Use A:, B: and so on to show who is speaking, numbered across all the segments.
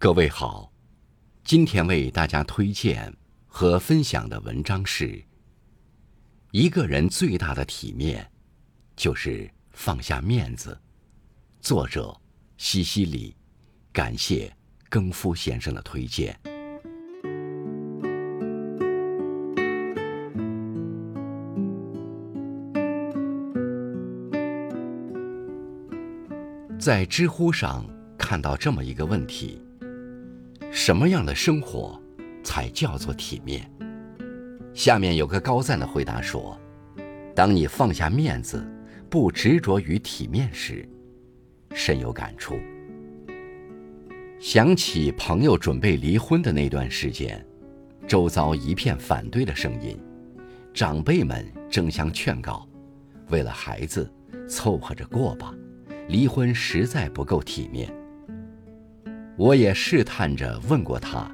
A: 各位好，今天为大家推荐和分享的文章是：一个人最大的体面，就是放下面子。作者西西里，感谢更夫先生的推荐。在知乎上看到这么一个问题。什么样的生活才叫做体面？下面有个高赞的回答说：“当你放下面子，不执着于体面时，深有感触。想起朋友准备离婚的那段时间，周遭一片反对的声音，长辈们争相劝告：为了孩子，凑合着过吧，离婚实在不够体面。”我也试探着问过他，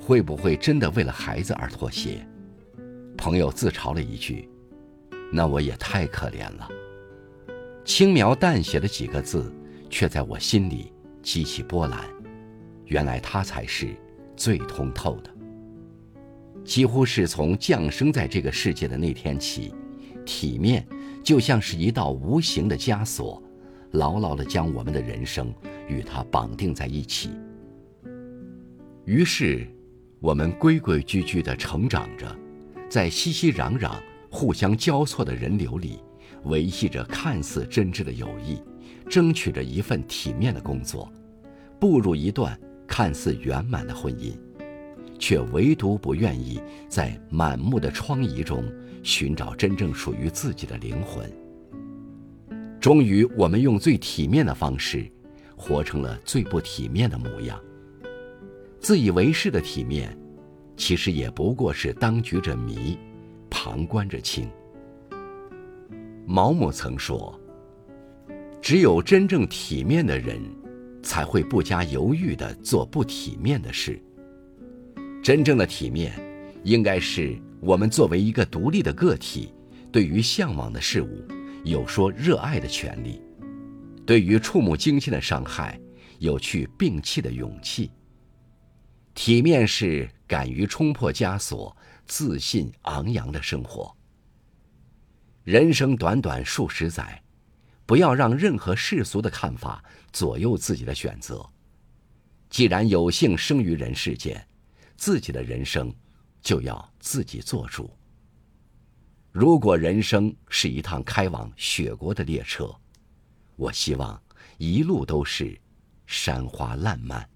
A: 会不会真的为了孩子而妥协？朋友自嘲了一句：“那我也太可怜了。”轻描淡写的几个字，却在我心里激起波澜。原来他才是最通透的。几乎是从降生在这个世界的那天起，体面就像是一道无形的枷锁，牢牢地将我们的人生与它绑定在一起。于是，我们规规矩矩地成长着，在熙熙攘攘、互相交错的人流里，维系着看似真挚的友谊，争取着一份体面的工作，步入一段看似圆满的婚姻，却唯独不愿意在满目的疮痍中寻找真正属于自己的灵魂。终于，我们用最体面的方式，活成了最不体面的模样。自以为是的体面，其实也不过是当局者迷，旁观者清。毛姆曾说：“只有真正体面的人，才会不加犹豫地做不体面的事。真正的体面，应该是我们作为一个独立的个体，对于向往的事物，有说热爱的权利；对于触目惊心的伤害，有去摒弃的勇气。”体面是敢于冲破枷锁、自信昂扬的生活。人生短短数十载，不要让任何世俗的看法左右自己的选择。既然有幸生于人世间，自己的人生就要自己做主。如果人生是一趟开往雪国的列车，我希望一路都是山花烂漫。